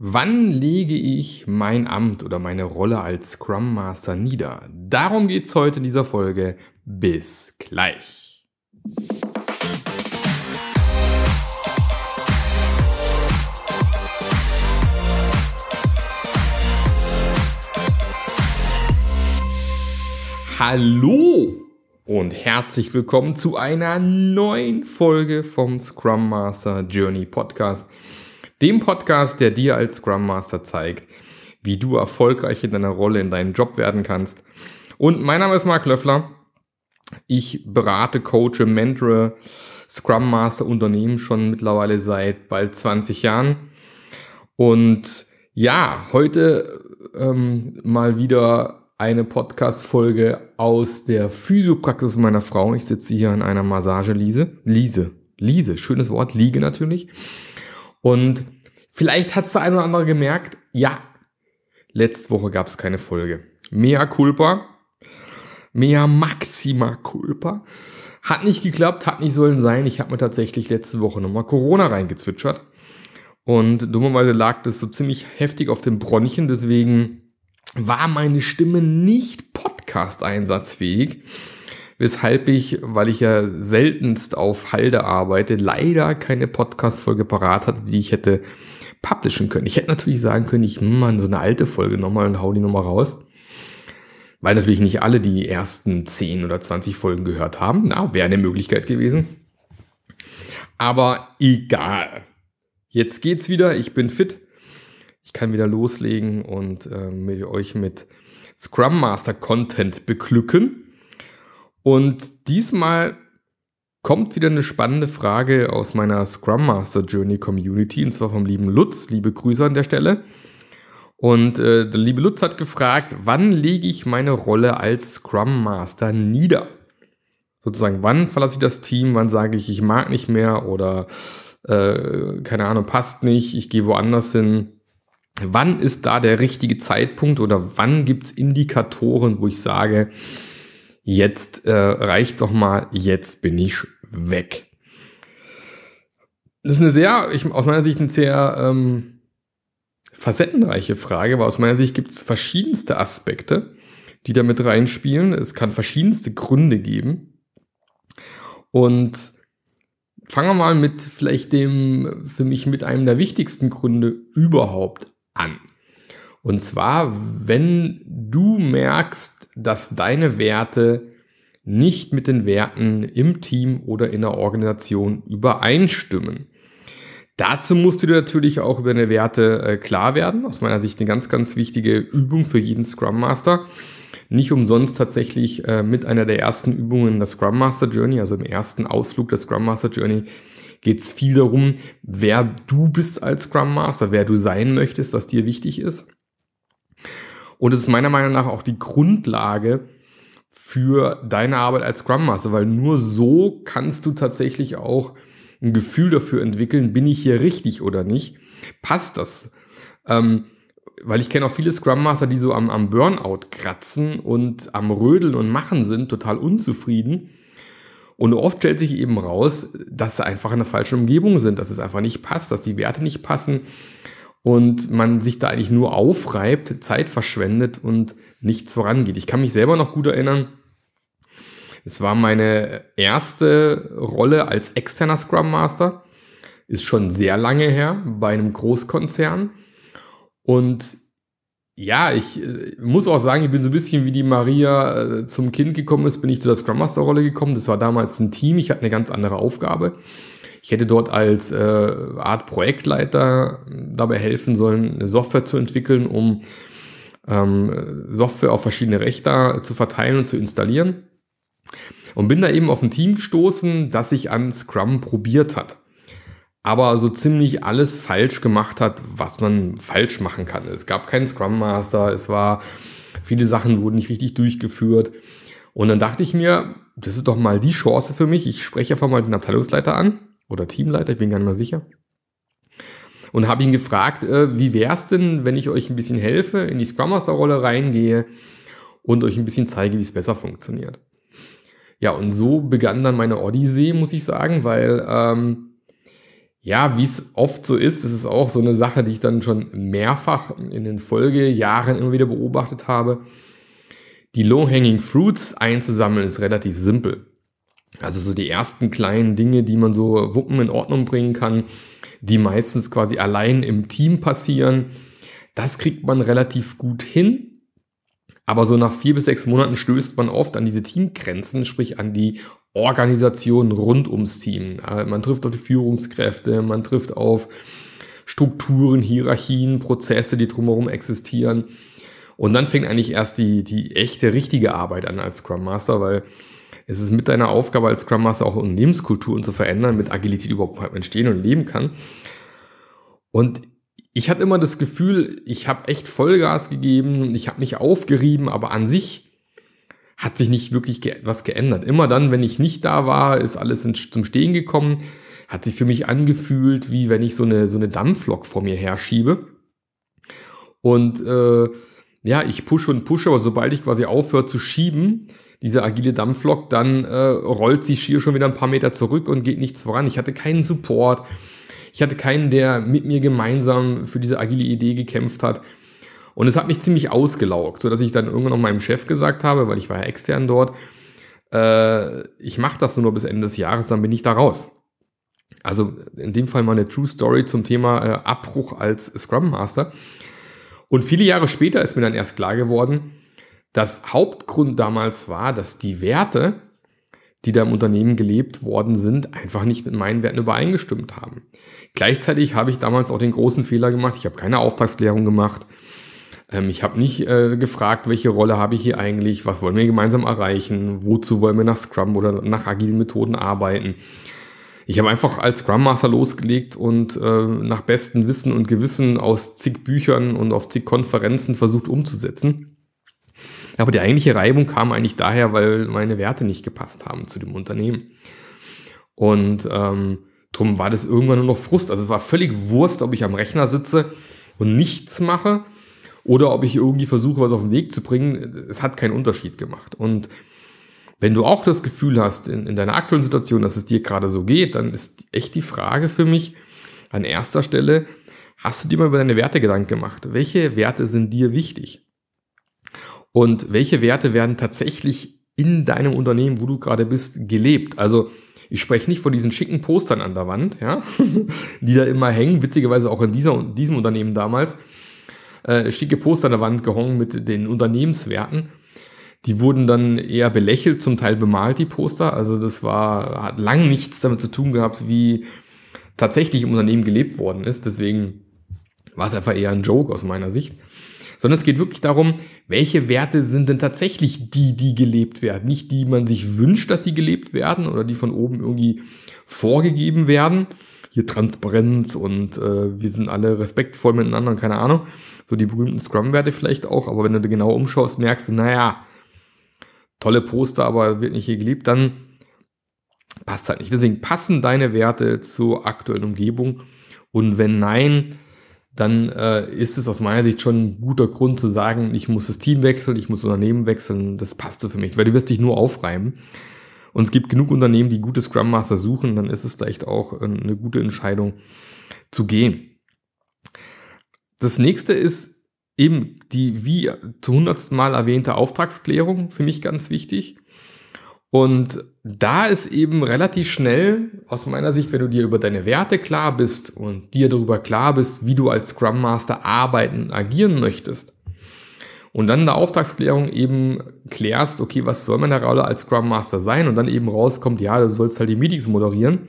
Wann lege ich mein Amt oder meine Rolle als Scrum Master nieder? Darum geht's heute in dieser Folge. Bis gleich. Hallo und herzlich willkommen zu einer neuen Folge vom Scrum Master Journey Podcast dem Podcast, der dir als Scrum Master zeigt, wie du erfolgreich in deiner Rolle in deinem Job werden kannst. Und mein Name ist Marc Löffler. Ich berate, coache, mentore Scrum Master Unternehmen schon mittlerweile seit bald 20 Jahren. Und ja, heute ähm, mal wieder eine Podcast-Folge aus der Physiopraxis meiner Frau. Ich sitze hier in einer Massage-Liese. Liese. Liese, schönes Wort, Liege natürlich. Und vielleicht hat es der eine oder andere gemerkt, ja, letzte Woche gab es keine Folge. Mea culpa, mea maxima culpa. Hat nicht geklappt, hat nicht sollen sein. Ich habe mir tatsächlich letzte Woche nochmal Corona reingezwitschert. Und dummerweise lag das so ziemlich heftig auf den Bronchien. Deswegen war meine Stimme nicht podcast-einsatzfähig weshalb ich, weil ich ja seltenst auf Halde arbeite, leider keine Podcast-Folge parat hatte, die ich hätte publishen können. Ich hätte natürlich sagen können, ich mal so eine alte Folge nochmal und hau die nochmal raus. Weil natürlich nicht alle die ersten 10 oder 20 Folgen gehört haben. Na, wäre eine Möglichkeit gewesen. Aber egal. Jetzt geht's wieder. Ich bin fit. Ich kann wieder loslegen und äh, mit euch mit Scrum Master Content beglücken. Und diesmal kommt wieder eine spannende Frage aus meiner Scrum Master Journey Community, und zwar vom lieben Lutz. Liebe Grüße an der Stelle. Und äh, der liebe Lutz hat gefragt, wann lege ich meine Rolle als Scrum Master nieder? Sozusagen, wann verlasse ich das Team, wann sage ich, ich mag nicht mehr oder äh, keine Ahnung, passt nicht, ich gehe woanders hin. Wann ist da der richtige Zeitpunkt oder wann gibt es Indikatoren, wo ich sage, jetzt äh, reicht's auch mal, jetzt bin ich weg. Das ist eine sehr, ich, aus meiner Sicht eine sehr ähm, facettenreiche Frage, weil aus meiner Sicht gibt es verschiedenste Aspekte, die da mit reinspielen. Es kann verschiedenste Gründe geben. Und fangen wir mal mit vielleicht dem, für mich mit einem der wichtigsten Gründe überhaupt an. Und zwar, wenn du merkst, dass deine Werte nicht mit den Werten im Team oder in der Organisation übereinstimmen. Dazu musst du dir natürlich auch über deine Werte äh, klar werden. Aus meiner Sicht eine ganz, ganz wichtige Übung für jeden Scrum Master. Nicht umsonst tatsächlich äh, mit einer der ersten Übungen der Scrum Master Journey, also im ersten Ausflug der Scrum Master Journey, geht es viel darum, wer du bist als Scrum Master, wer du sein möchtest, was dir wichtig ist. Und es ist meiner Meinung nach auch die Grundlage für deine Arbeit als Scrum Master, weil nur so kannst du tatsächlich auch ein Gefühl dafür entwickeln, bin ich hier richtig oder nicht? Passt das? Ähm, weil ich kenne auch viele Scrum Master, die so am, am Burnout kratzen und am Rödeln und Machen sind, total unzufrieden. Und oft stellt sich eben raus, dass sie einfach in der falschen Umgebung sind, dass es einfach nicht passt, dass die Werte nicht passen und man sich da eigentlich nur aufreibt, Zeit verschwendet und nichts vorangeht. Ich kann mich selber noch gut erinnern, es war meine erste Rolle als externer Scrum Master, ist schon sehr lange her bei einem Großkonzern und ja, ich äh, muss auch sagen, ich bin so ein bisschen wie die Maria äh, zum Kind gekommen ist, bin ich zu der Scrum Master Rolle gekommen. Das war damals ein Team, ich hatte eine ganz andere Aufgabe. Ich hätte dort als äh, Art Projektleiter dabei helfen sollen, eine Software zu entwickeln, um ähm, Software auf verschiedene Rechter zu verteilen und zu installieren. Und bin da eben auf ein Team gestoßen, das sich an Scrum probiert hat. Aber so ziemlich alles falsch gemacht hat, was man falsch machen kann. Es gab keinen Scrum Master, es war, viele Sachen wurden nicht richtig durchgeführt. Und dann dachte ich mir, das ist doch mal die Chance für mich. Ich spreche einfach mal den Abteilungsleiter an oder Teamleiter, ich bin gar nicht mehr sicher. Und habe ihn gefragt, äh, wie wäre es denn, wenn ich euch ein bisschen helfe, in die Scrum Master Rolle reingehe und euch ein bisschen zeige, wie es besser funktioniert. Ja, und so begann dann meine Odyssee, muss ich sagen, weil ähm, ja, wie es oft so ist, das ist auch so eine Sache, die ich dann schon mehrfach in den Folgejahren immer wieder beobachtet habe. Die Low-Hanging Fruits einzusammeln ist relativ simpel. Also so die ersten kleinen Dinge, die man so wuppen in Ordnung bringen kann, die meistens quasi allein im Team passieren, das kriegt man relativ gut hin. Aber so nach vier bis sechs Monaten stößt man oft an diese Teamgrenzen, sprich an die Organisation rund ums Team. Äh, man trifft auf die Führungskräfte, man trifft auf Strukturen, Hierarchien, Prozesse, die drumherum existieren. Und dann fängt eigentlich erst die, die echte, richtige Arbeit an als Scrum Master, weil es ist mit deiner Aufgabe als Scrum Master auch Unternehmenskulturen zu verändern, mit Agilität überhaupt entstehen und leben kann. Und ich hatte immer das Gefühl, ich habe echt Vollgas gegeben, ich habe mich aufgerieben, aber an sich hat sich nicht wirklich ge was geändert. Immer dann, wenn ich nicht da war, ist alles in, zum Stehen gekommen, hat sich für mich angefühlt, wie wenn ich so eine, so eine Dampflok vor mir herschiebe. Und äh, ja, ich pushe und pushe, aber sobald ich quasi aufhöre zu schieben, diese agile Dampflok, dann äh, rollt sie schier schon wieder ein paar Meter zurück und geht nichts voran. Ich hatte keinen Support. Ich hatte keinen, der mit mir gemeinsam für diese agile Idee gekämpft hat. Und es hat mich ziemlich ausgelaugt, sodass ich dann irgendwann noch meinem Chef gesagt habe, weil ich war ja extern dort, äh, ich mache das nur noch bis Ende des Jahres, dann bin ich da raus. Also in dem Fall mal eine True Story zum Thema äh, Abbruch als Scrum Master. Und viele Jahre später ist mir dann erst klar geworden, dass Hauptgrund damals war, dass die Werte, die da im Unternehmen gelebt worden sind, einfach nicht mit meinen Werten übereingestimmt haben. Gleichzeitig habe ich damals auch den großen Fehler gemacht, ich habe keine Auftragsklärung gemacht, ähm, ich habe nicht äh, gefragt, welche Rolle habe ich hier eigentlich, was wollen wir gemeinsam erreichen, wozu wollen wir nach Scrum oder nach agilen Methoden arbeiten. Ich habe einfach als Scrum Master losgelegt und äh, nach bestem Wissen und Gewissen aus zig Büchern und auf zig Konferenzen versucht umzusetzen. Aber die eigentliche Reibung kam eigentlich daher, weil meine Werte nicht gepasst haben zu dem Unternehmen. Und ähm, drum war das irgendwann nur noch Frust. Also es war völlig Wurst, ob ich am Rechner sitze und nichts mache oder ob ich irgendwie versuche, was auf den Weg zu bringen, es hat keinen Unterschied gemacht. Und wenn du auch das Gefühl hast, in, in deiner aktuellen Situation, dass es dir gerade so geht, dann ist echt die Frage für mich an erster Stelle, hast du dir mal über deine Werte Gedanken gemacht? Welche Werte sind dir wichtig? Und welche Werte werden tatsächlich in deinem Unternehmen, wo du gerade bist, gelebt? Also ich spreche nicht von diesen schicken Postern an der Wand, ja, die da immer hängen, witzigerweise auch in dieser, diesem Unternehmen damals, äh, schicke Poster an der Wand gehangen mit den Unternehmenswerten. Die wurden dann eher belächelt, zum Teil bemalt, die Poster. Also das war, hat lang nichts damit zu tun gehabt, wie tatsächlich im Unternehmen gelebt worden ist. Deswegen war es einfach eher ein Joke aus meiner Sicht. Sondern es geht wirklich darum, welche Werte sind denn tatsächlich die, die gelebt werden. Nicht die man sich wünscht, dass sie gelebt werden oder die von oben irgendwie vorgegeben werden. Hier Transparenz und äh, wir sind alle respektvoll miteinander keine Ahnung so die berühmten Scrum-Werte vielleicht auch, aber wenn du genau umschaust, merkst du, naja, tolle Poster, aber wird nicht hier geliebt, dann passt halt nicht. Deswegen passen deine Werte zur aktuellen Umgebung und wenn nein, dann äh, ist es aus meiner Sicht schon ein guter Grund zu sagen, ich muss das Team wechseln, ich muss Unternehmen wechseln, das passt für mich, weil du wirst dich nur aufreiben. Und es gibt genug Unternehmen, die gute Scrum Master suchen, dann ist es vielleicht auch eine gute Entscheidung zu gehen. Das nächste ist eben die wie zu hundertsten Mal erwähnte Auftragsklärung für mich ganz wichtig. Und da ist eben relativ schnell, aus meiner Sicht, wenn du dir über deine Werte klar bist und dir darüber klar bist, wie du als Scrum Master arbeiten agieren möchtest, und dann in der Auftragsklärung eben klärst, okay, was soll meine Rolle als Scrum Master sein? Und dann eben rauskommt, ja, du sollst halt die Meetings moderieren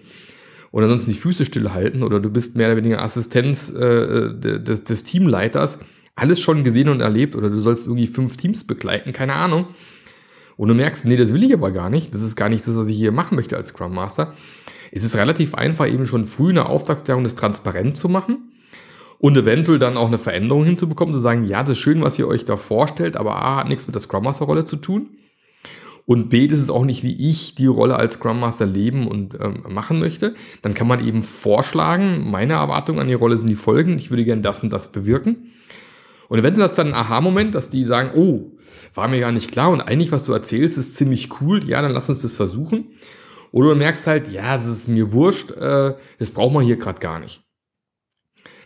oder ansonsten die Füße stillhalten oder du bist mehr oder weniger Assistenz äh, des, des Teamleiters, alles schon gesehen und erlebt oder du sollst irgendwie fünf Teams begleiten, keine Ahnung. Und du merkst, nee, das will ich aber gar nicht. Das ist gar nicht das, was ich hier machen möchte als Scrum Master. Es ist relativ einfach, eben schon früh eine Auftragsklärung das transparent zu machen und eventuell dann auch eine Veränderung hinzubekommen, zu sagen, ja, das ist schön, was ihr euch da vorstellt, aber A hat nichts mit der Scrum Master Rolle zu tun. Und B, das ist auch nicht, wie ich die Rolle als Scrum Master leben und ähm, machen möchte. Dann kann man eben vorschlagen, meine Erwartungen an die Rolle sind die folgen, ich würde gerne das und das bewirken. Und eventuell ist dann ein Aha-Moment, dass die sagen, oh, war mir gar nicht klar und eigentlich, was du erzählst, ist ziemlich cool, ja, dann lass uns das versuchen. Oder du merkst halt, ja, es ist mir wurscht, äh, das braucht man hier gerade gar nicht.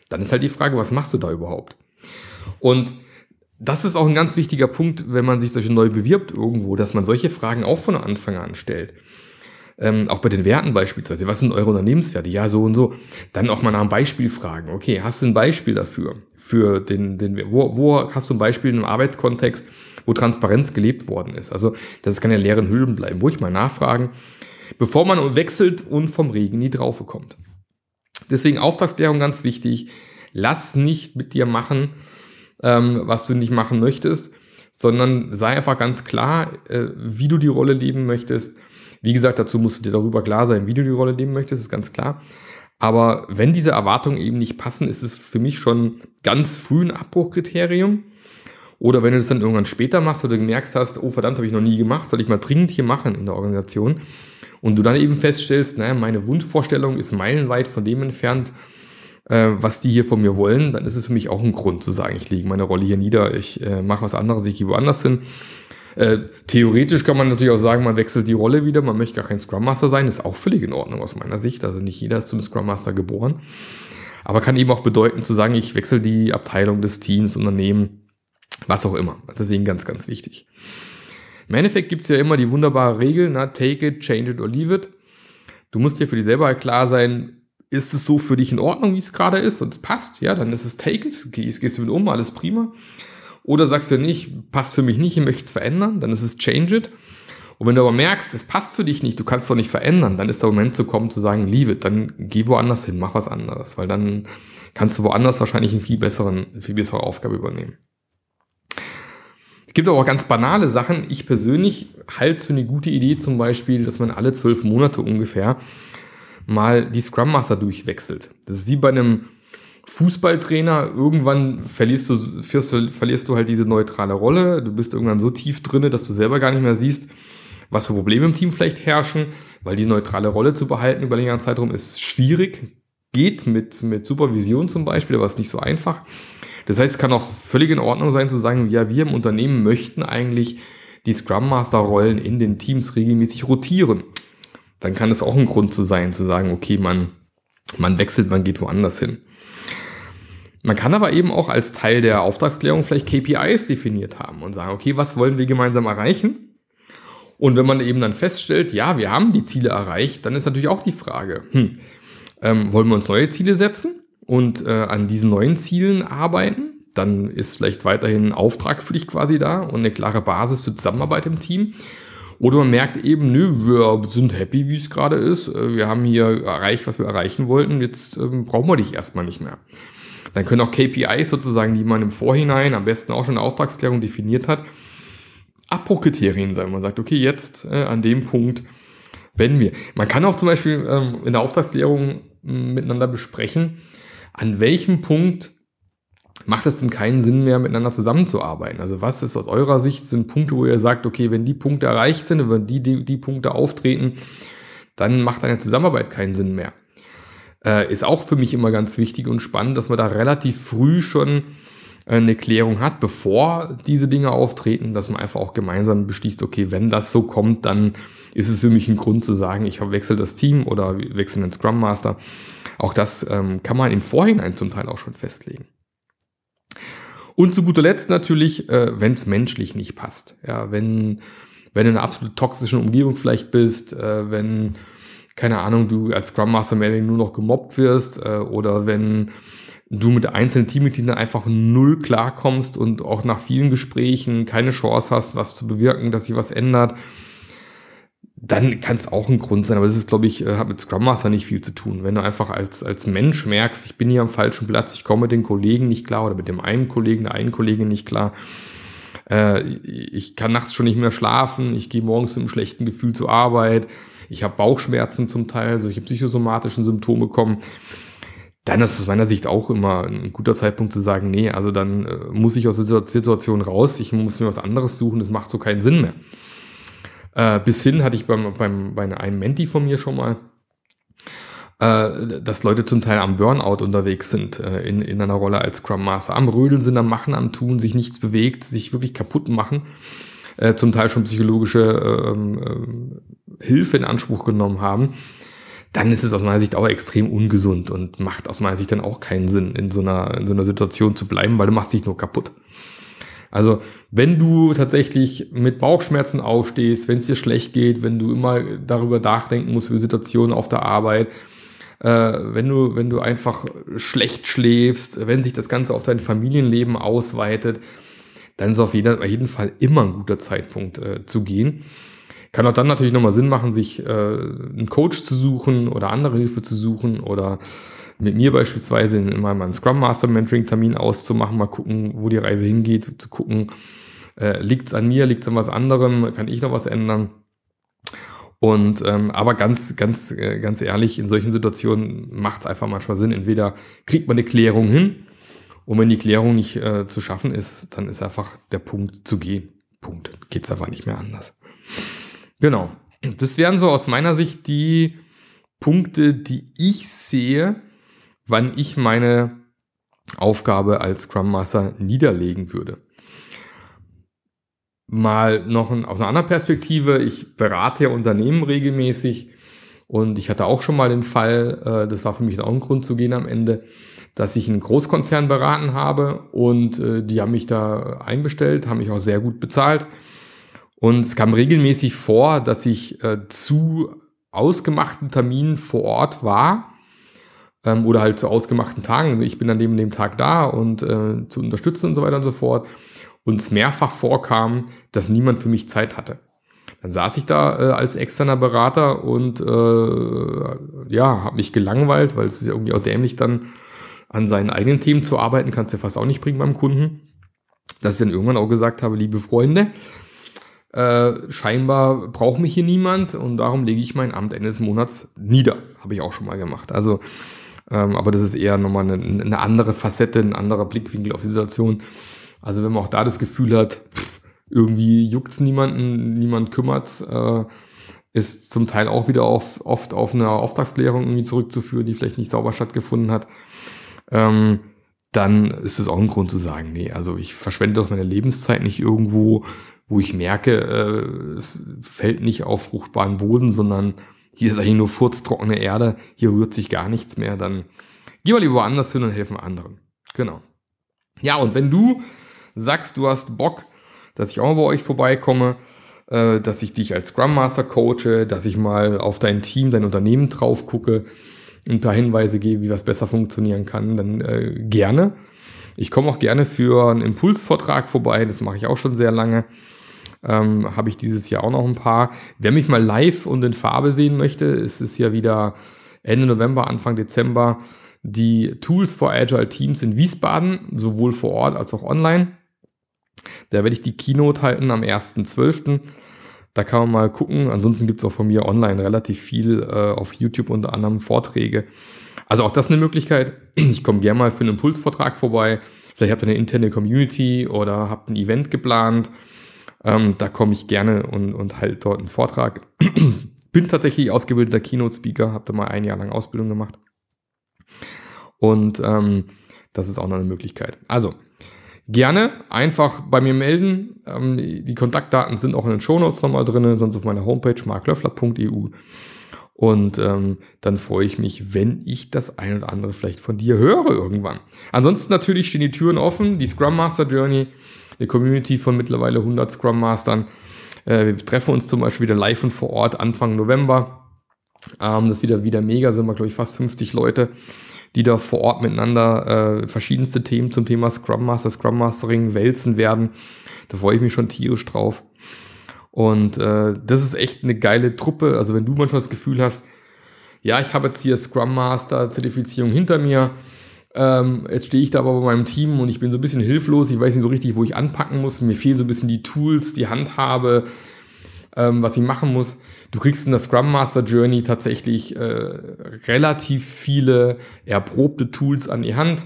Dann ist halt die Frage, was machst du da überhaupt? Und das ist auch ein ganz wichtiger Punkt, wenn man sich solche neu bewirbt irgendwo, dass man solche Fragen auch von Anfang an stellt. Ähm, auch bei den Werten beispielsweise. Was sind eure Unternehmenswerte? Ja, so und so. Dann auch mal nach einem Beispiel fragen. Okay, hast du ein Beispiel dafür? Für den, den, wo, wo hast du ein Beispiel in einem Arbeitskontext, wo Transparenz gelebt worden ist? Also, das kann ja leeren Hüllen bleiben. Ich mal nachfragen, bevor man wechselt und vom Regen in die kommt. Deswegen Auftragsklärung ganz wichtig. Lass nicht mit dir machen, ähm, was du nicht machen möchtest, sondern sei einfach ganz klar, äh, wie du die Rolle leben möchtest. Wie gesagt, dazu musst du dir darüber klar sein, wie du die Rolle leben möchtest, ist ganz klar. Aber wenn diese Erwartungen eben nicht passen, ist es für mich schon ganz früh ein Abbruchkriterium. Oder wenn du das dann irgendwann später machst, oder du gemerkt hast, oh verdammt, habe ich noch nie gemacht, soll ich mal dringend hier machen in der Organisation. Und du dann eben feststellst, naja, meine Wunschvorstellung ist meilenweit von dem entfernt, äh, was die hier von mir wollen, dann ist es für mich auch ein Grund zu sagen, ich lege meine Rolle hier nieder, ich äh, mache was anderes, ich gehe woanders hin. Äh, theoretisch kann man natürlich auch sagen, man wechselt die Rolle wieder, man möchte gar kein Scrum Master sein, ist auch völlig in Ordnung aus meiner Sicht. Also nicht jeder ist zum Scrum Master geboren. Aber kann eben auch bedeuten zu sagen, ich wechsle die Abteilung des Teams, Unternehmen, was auch immer. Deswegen ganz, ganz wichtig. Im Endeffekt gibt es ja immer die wunderbare Regel, na, take it, change it or leave it. Du musst dir für dich selber klar sein, ist es so für dich in Ordnung, wie es gerade ist und es passt, ja, dann ist es take it, jetzt gehst du mit um, alles prima. Oder sagst du nicht, passt für mich nicht, ich möchte es verändern, dann ist es change it. Und wenn du aber merkst, es passt für dich nicht, du kannst es doch nicht verändern, dann ist der Moment zu kommen, zu sagen, leave it, dann geh woanders hin, mach was anderes, weil dann kannst du woanders wahrscheinlich eine viel besseren, viel bessere Aufgabe übernehmen. Es gibt aber auch ganz banale Sachen. Ich persönlich halte es für eine gute Idee zum Beispiel, dass man alle zwölf Monate ungefähr mal die Scrum Master durchwechselt. Das ist wie bei einem Fußballtrainer. Irgendwann verlierst du, verlierst du halt diese neutrale Rolle. Du bist irgendwann so tief drinne, dass du selber gar nicht mehr siehst, was für Probleme im Team vielleicht herrschen, weil die neutrale Rolle zu behalten über längeren Zeitraum ist schwierig. Geht mit, mit Supervision zum Beispiel, aber ist nicht so einfach. Das heißt, es kann auch völlig in Ordnung sein zu sagen, ja, wir im Unternehmen möchten eigentlich die Scrum Master Rollen in den Teams regelmäßig rotieren dann kann es auch ein Grund zu sein, zu sagen, okay, man, man wechselt, man geht woanders hin. Man kann aber eben auch als Teil der Auftragsklärung vielleicht KPIs definiert haben und sagen, okay, was wollen wir gemeinsam erreichen? Und wenn man eben dann feststellt, ja, wir haben die Ziele erreicht, dann ist natürlich auch die Frage, hm, ähm, wollen wir uns neue Ziele setzen und äh, an diesen neuen Zielen arbeiten? Dann ist vielleicht weiterhin Auftrag für dich quasi da und eine klare Basis für Zusammenarbeit im Team. Oder man merkt eben, nö, wir sind happy, wie es gerade ist. Äh, wir haben hier erreicht, was wir erreichen wollten. Jetzt ähm, brauchen wir dich erstmal nicht mehr. Dann können auch KPIs sozusagen, die man im Vorhinein am besten auch schon in der Auftragsklärung definiert hat, Abbruchkriterien sein. Man sagt, okay, jetzt äh, an dem Punkt wenn wir. Man kann auch zum Beispiel ähm, in der Auftragsklärung miteinander besprechen, an welchem Punkt macht es denn keinen Sinn mehr, miteinander zusammenzuarbeiten? Also was ist aus eurer Sicht sind Punkte, wo ihr sagt, okay, wenn die Punkte erreicht sind, wenn die, die, die Punkte auftreten, dann macht eine Zusammenarbeit keinen Sinn mehr. Äh, ist auch für mich immer ganz wichtig und spannend, dass man da relativ früh schon äh, eine Klärung hat, bevor diese Dinge auftreten, dass man einfach auch gemeinsam beschließt, okay, wenn das so kommt, dann ist es für mich ein Grund zu sagen, ich wechsle das Team oder wechsle den Scrum Master. Auch das ähm, kann man im Vorhinein zum Teil auch schon festlegen. Und zu guter Letzt natürlich, äh, wenn es menschlich nicht passt. Ja, wenn, wenn du in einer absolut toxischen Umgebung vielleicht bist, äh, wenn, keine Ahnung, du als Scrum Master mehr nur noch gemobbt wirst äh, oder wenn du mit einzelnen Teammitgliedern einfach null klarkommst und auch nach vielen Gesprächen keine Chance hast, was zu bewirken, dass sich was ändert, dann kann es auch ein Grund sein, aber das ist, glaube ich, äh, hat mit Scrum Master nicht viel zu tun. Wenn du einfach als, als Mensch merkst, ich bin hier am falschen Platz, ich komme mit den Kollegen nicht klar oder mit dem einen Kollegen, der einen Kollegin nicht klar, äh, ich kann nachts schon nicht mehr schlafen, ich gehe morgens mit einem schlechten Gefühl zur Arbeit, ich habe Bauchschmerzen zum Teil, solche psychosomatischen Symptome kommen, dann ist aus meiner Sicht auch immer ein guter Zeitpunkt zu sagen, nee, also dann äh, muss ich aus der Situation raus, ich muss mir was anderes suchen, das macht so keinen Sinn mehr. Äh, bis hin hatte ich beim, beim, bei einem Menti von mir schon mal, äh, dass Leute zum Teil am Burnout unterwegs sind, äh, in, in einer Rolle als Scrum Master. Am Rödeln sind, am Machen, am Tun, sich nichts bewegt, sich wirklich kaputt machen. Äh, zum Teil schon psychologische ähm, äh, Hilfe in Anspruch genommen haben, dann ist es aus meiner Sicht auch extrem ungesund und macht aus meiner Sicht dann auch keinen Sinn, in so einer, in so einer Situation zu bleiben, weil du machst dich nur kaputt. Also, wenn du tatsächlich mit Bauchschmerzen aufstehst, wenn es dir schlecht geht, wenn du immer darüber nachdenken musst für Situationen auf der Arbeit, äh, wenn du, wenn du einfach schlecht schläfst, wenn sich das Ganze auf dein Familienleben ausweitet, dann ist auf jeden, auf jeden Fall immer ein guter Zeitpunkt äh, zu gehen. Kann auch dann natürlich nochmal Sinn machen, sich äh, einen Coach zu suchen oder andere Hilfe zu suchen oder mit mir beispielsweise in meinem Scrum Master Mentoring Termin auszumachen, mal gucken, wo die Reise hingeht, zu gucken, äh, liegt es an mir, liegt es an was anderem, kann ich noch was ändern? Und ähm, aber ganz, ganz, äh, ganz ehrlich, in solchen Situationen macht es einfach manchmal Sinn. Entweder kriegt man eine Klärung hin, und wenn die Klärung nicht äh, zu schaffen ist, dann ist einfach der Punkt zu gehen. Punkt. Geht es einfach nicht mehr anders. Genau. Das wären so aus meiner Sicht die Punkte, die ich sehe, wann ich meine Aufgabe als Scrum Master niederlegen würde. Mal noch ein, aus einer anderen Perspektive, ich berate ja Unternehmen regelmäßig und ich hatte auch schon mal den Fall, äh, das war für mich auch ein Grund zu gehen am Ende, dass ich einen Großkonzern beraten habe und äh, die haben mich da einbestellt, haben mich auch sehr gut bezahlt. Und es kam regelmäßig vor, dass ich äh, zu ausgemachten Terminen vor Ort war ähm, oder halt zu ausgemachten Tagen. Ich bin an dem, dem Tag da und äh, zu unterstützen und so weiter und so fort. Und es mehrfach vorkam, dass niemand für mich Zeit hatte. Dann saß ich da äh, als externer Berater und äh, ja, habe mich gelangweilt, weil es ist ja irgendwie auch dämlich dann an seinen eigenen Themen zu arbeiten, kannst du fast auch nicht bringen beim Kunden. Dass ich dann irgendwann auch gesagt habe, liebe Freunde, äh, scheinbar braucht mich hier niemand und darum lege ich mein Amt Ende des Monats nieder. Habe ich auch schon mal gemacht. Also ähm, aber das ist eher nochmal eine, eine, andere Facette, ein anderer Blickwinkel auf die Situation. Also wenn man auch da das Gefühl hat, pff, irgendwie juckt es niemanden, niemand kümmert äh, ist zum Teil auch wieder auf, oft auf eine Auftragsklärung irgendwie zurückzuführen, die vielleicht nicht sauber stattgefunden hat. Ähm, dann ist es auch ein Grund zu sagen, nee, also ich verschwende doch meine Lebenszeit nicht irgendwo, wo ich merke, äh, es fällt nicht auf fruchtbaren Boden, sondern hier ist eigentlich nur furztrockene Erde, hier rührt sich gar nichts mehr, dann geh mal lieber woanders hin und helfen anderen. Genau. Ja, und wenn du sagst, du hast Bock, dass ich auch mal bei euch vorbeikomme, äh, dass ich dich als Scrum Master coache, dass ich mal auf dein Team, dein Unternehmen drauf gucke, ein paar Hinweise gebe, wie was besser funktionieren kann, dann äh, gerne. Ich komme auch gerne für einen Impulsvortrag vorbei, das mache ich auch schon sehr lange ähm, habe ich dieses Jahr auch noch ein paar. Wer mich mal live und in Farbe sehen möchte, ist es ja wieder Ende November, Anfang Dezember die Tools for Agile Teams in Wiesbaden, sowohl vor Ort als auch online. Da werde ich die Keynote halten am 1.12. Da kann man mal gucken. Ansonsten gibt es auch von mir online relativ viel äh, auf YouTube unter anderem Vorträge. Also auch das eine Möglichkeit. Ich komme gerne mal für einen Impulsvortrag vorbei. Vielleicht habt ihr eine interne Community oder habt ein Event geplant ähm, da komme ich gerne und, und halt dort einen Vortrag. Bin tatsächlich ausgebildeter Keynote-Speaker, habe da mal ein Jahr lang Ausbildung gemacht. Und ähm, das ist auch noch eine Möglichkeit. Also, gerne einfach bei mir melden. Ähm, die Kontaktdaten sind auch in den Shownotes nochmal drin, sonst auf meiner Homepage marklöffler.eu. Und ähm, dann freue ich mich, wenn ich das ein oder andere vielleicht von dir höre irgendwann. Ansonsten natürlich stehen die Türen offen. Die Scrum Master Journey eine Community von mittlerweile 100 Scrum Mastern. Äh, wir treffen uns zum Beispiel wieder live und vor Ort Anfang November. Ähm, das ist wieder, wieder mega, sind wir, glaube ich, fast 50 Leute, die da vor Ort miteinander äh, verschiedenste Themen zum Thema Scrum Master, Scrum Mastering wälzen werden. Da freue ich mich schon tierisch drauf. Und äh, das ist echt eine geile Truppe. Also wenn du manchmal das Gefühl hast, ja, ich habe jetzt hier Scrum Master Zertifizierung hinter mir, ähm, jetzt stehe ich da aber bei meinem Team und ich bin so ein bisschen hilflos. Ich weiß nicht so richtig, wo ich anpacken muss. Mir fehlen so ein bisschen die Tools, die Handhabe, ähm, was ich machen muss. Du kriegst in der Scrum Master Journey tatsächlich äh, relativ viele erprobte Tools an die Hand.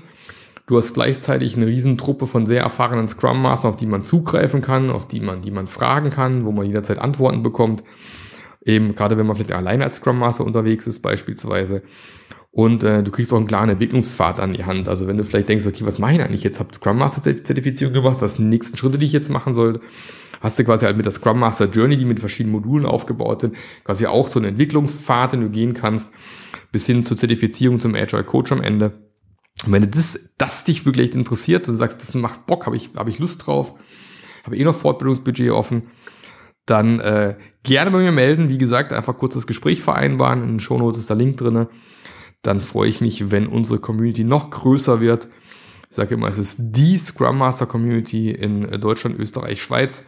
Du hast gleichzeitig eine Riesentruppe von sehr erfahrenen Scrum Mastern, auf die man zugreifen kann, auf die man, die man fragen kann, wo man jederzeit Antworten bekommt. Eben gerade wenn man vielleicht alleine als Scrum Master unterwegs ist beispielsweise. Und äh, du kriegst auch einen klaren Entwicklungspfad an die Hand. Also wenn du vielleicht denkst, okay, was mache ich eigentlich jetzt? Hab Scrum Master Zertifizierung gemacht, was sind die nächsten Schritte, die ich jetzt machen sollte? Hast du quasi halt mit der Scrum Master Journey, die mit verschiedenen Modulen aufgebaut sind, quasi auch so einen Entwicklungspfad, den du gehen kannst, bis hin zur Zertifizierung zum Agile Coach am Ende. Und wenn das, das dich wirklich interessiert und du sagst, das macht Bock, habe ich, hab ich Lust drauf, habe eh noch Fortbildungsbudget offen, dann äh, gerne bei mir melden. Wie gesagt, einfach kurz das Gespräch vereinbaren. In den Shownotes ist der Link drin. Dann freue ich mich, wenn unsere Community noch größer wird. Ich sage immer, es ist die Scrum Master Community in Deutschland, Österreich, Schweiz.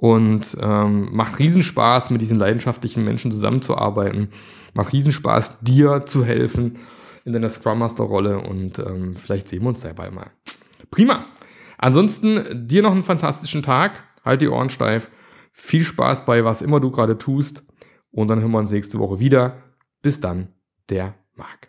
Und ähm, macht Riesenspaß, mit diesen leidenschaftlichen Menschen zusammenzuarbeiten. Macht Riesenspaß, dir zu helfen in deiner Scrum Master Rolle. Und ähm, vielleicht sehen wir uns dabei mal. Prima. Ansonsten dir noch einen fantastischen Tag. Halt die Ohren steif viel Spaß bei was immer du gerade tust und dann hören wir uns nächste Woche wieder. Bis dann, der Marc.